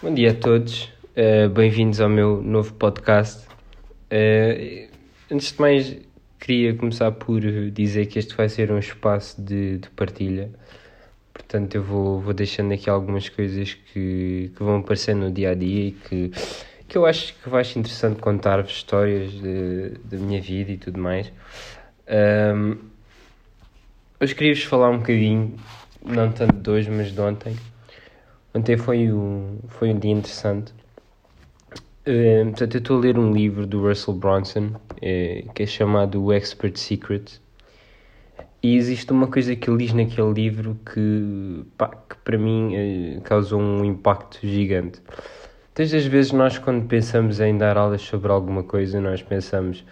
Bom dia a todos, uh, bem-vindos ao meu novo podcast. Uh, antes de mais, queria começar por dizer que este vai ser um espaço de, de partilha, portanto, eu vou, vou deixando aqui algumas coisas que, que vão aparecer no dia a dia e que, que eu acho que vai ser interessante contar-vos histórias da minha vida e tudo mais. Um, hoje queria-vos falar um bocadinho, não tanto de hoje, mas de ontem Ontem foi um, foi um dia interessante. Uh, portanto, eu estou a ler um livro do Russell Bronson uh, que é chamado O Expert Secret. E existe uma coisa que ele diz naquele livro que, pá, que para mim uh, causou um impacto gigante. Todas as vezes nós quando pensamos em dar aulas sobre alguma coisa, nós pensamos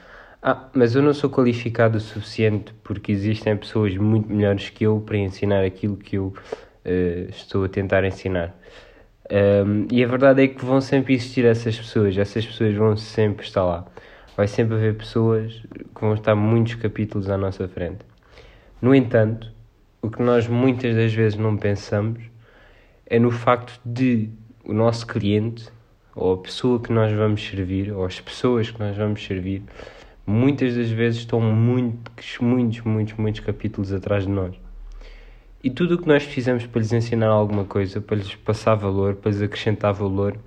ah, mas eu não sou qualificado o suficiente porque existem pessoas muito melhores que eu para ensinar aquilo que eu uh, estou a tentar ensinar. Um, e a verdade é que vão sempre existir essas pessoas, essas pessoas vão sempre estar lá. Vai sempre haver pessoas que vão estar muitos capítulos à nossa frente. No entanto, o que nós muitas das vezes não pensamos é no facto de o nosso cliente, ou a pessoa que nós vamos servir, ou as pessoas que nós vamos servir, muitas das vezes estão muitos, muitos, muitos, muitos capítulos atrás de nós. E tudo o que nós fizemos para lhes ensinar alguma coisa, para lhes passar valor, para lhes acrescentar valor,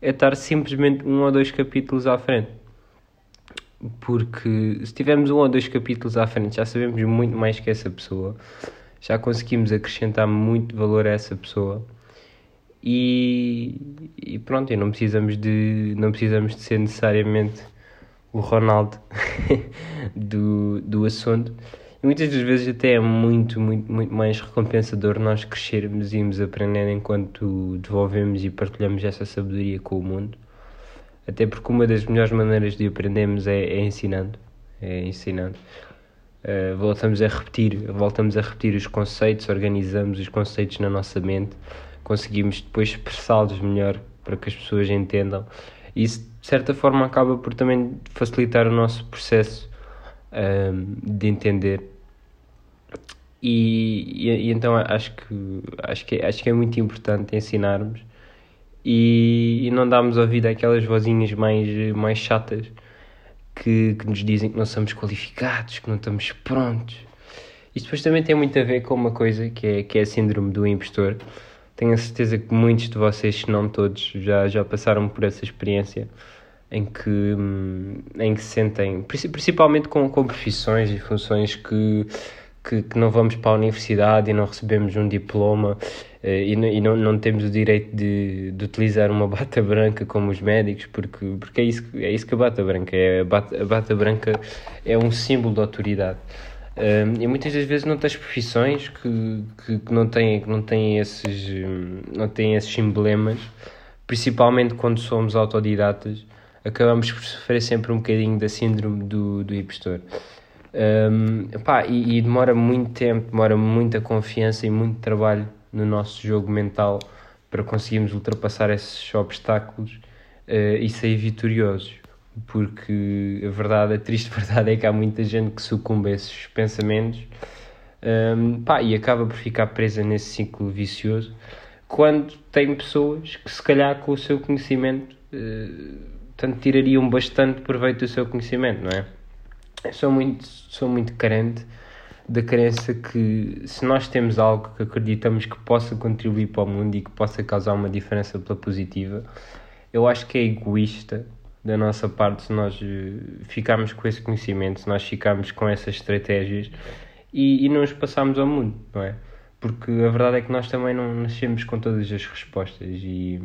é estar simplesmente um ou dois capítulos à frente. Porque se tivermos um ou dois capítulos à frente, já sabemos muito mais que essa pessoa, já conseguimos acrescentar muito valor a essa pessoa. E, e pronto, e não precisamos de não precisamos de ser necessariamente o Ronaldo do, do assunto e muitas das vezes até é muito, muito, muito mais recompensador nós crescermos e irmos aprendendo enquanto desenvolvemos e partilhamos essa sabedoria com o mundo. Até porque uma das melhores maneiras de aprendermos é, é ensinando. É ensinando. Uh, voltamos a repetir, voltamos a repetir os conceitos, organizamos os conceitos na nossa mente, conseguimos depois expressá-los melhor para que as pessoas entendam. Isso, de certa forma, acaba por também facilitar o nosso processo um, de entender. E, e, e, então acho que, acho, que, acho que é muito importante ensinarmos e, e não darmos ouvido àquelas vozinhas mais, mais chatas que, que nos dizem que não somos qualificados, que não estamos prontos. Isto depois também tem muito a ver com uma coisa que é, que é a síndrome do impostor. Tenho a certeza que muitos de vocês, se não todos, já, já passaram por essa experiência em que, hum, em que se sentem, principalmente com, com profissões e funções que, que, que, não vamos para a universidade e não recebemos um diploma eh, e, e não, não temos o direito de, de utilizar uma bata branca como os médicos, porque, porque é, isso, é isso que a bata branca é. A bata, a bata branca é um símbolo de autoridade. Um, e muitas das vezes não tens profissões que, que, que, não, têm, que não, têm esses, hum, não têm esses emblemas, principalmente quando somos autodidatas acabamos por sofrer sempre um bocadinho da síndrome do, do impostor. Um, pá, e, e, demora muito tempo, demora muita confiança e muito trabalho no nosso jogo mental para conseguirmos ultrapassar esses obstáculos uh, e sair vitoriosos. Porque a verdade, a triste verdade é que há muita gente que sucumbe a esses pensamentos um, pá, e acaba por ficar presa nesse ciclo vicioso quando tem pessoas que, se calhar, com o seu conhecimento. Uh, portanto tirariam bastante proveito do seu conhecimento, não é? Eu sou muito, sou muito carente da crença que se nós temos algo que acreditamos que possa contribuir para o mundo e que possa causar uma diferença pela positiva, eu acho que é egoísta da nossa parte se nós eh, ficarmos com esse conhecimento, se nós ficarmos com essas estratégias e, e não os passarmos ao mundo, não é? Porque a verdade é que nós também não nascemos com todas as respostas e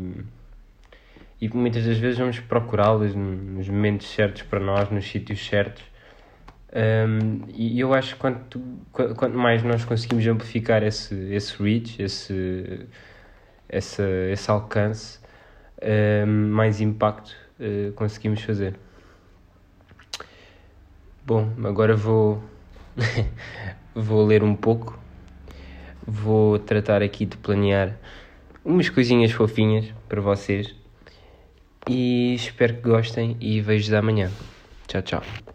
e muitas das vezes vamos procurá-las nos momentos certos para nós, nos sítios certos. Um, e eu acho que quanto, quanto mais nós conseguimos amplificar esse, esse reach, esse, esse, esse alcance, um, mais impacto uh, conseguimos fazer. Bom, agora vou, vou ler um pouco, vou tratar aqui de planear umas coisinhas fofinhas para vocês e espero que gostem e vejo-vos amanhã. Tchau, tchau.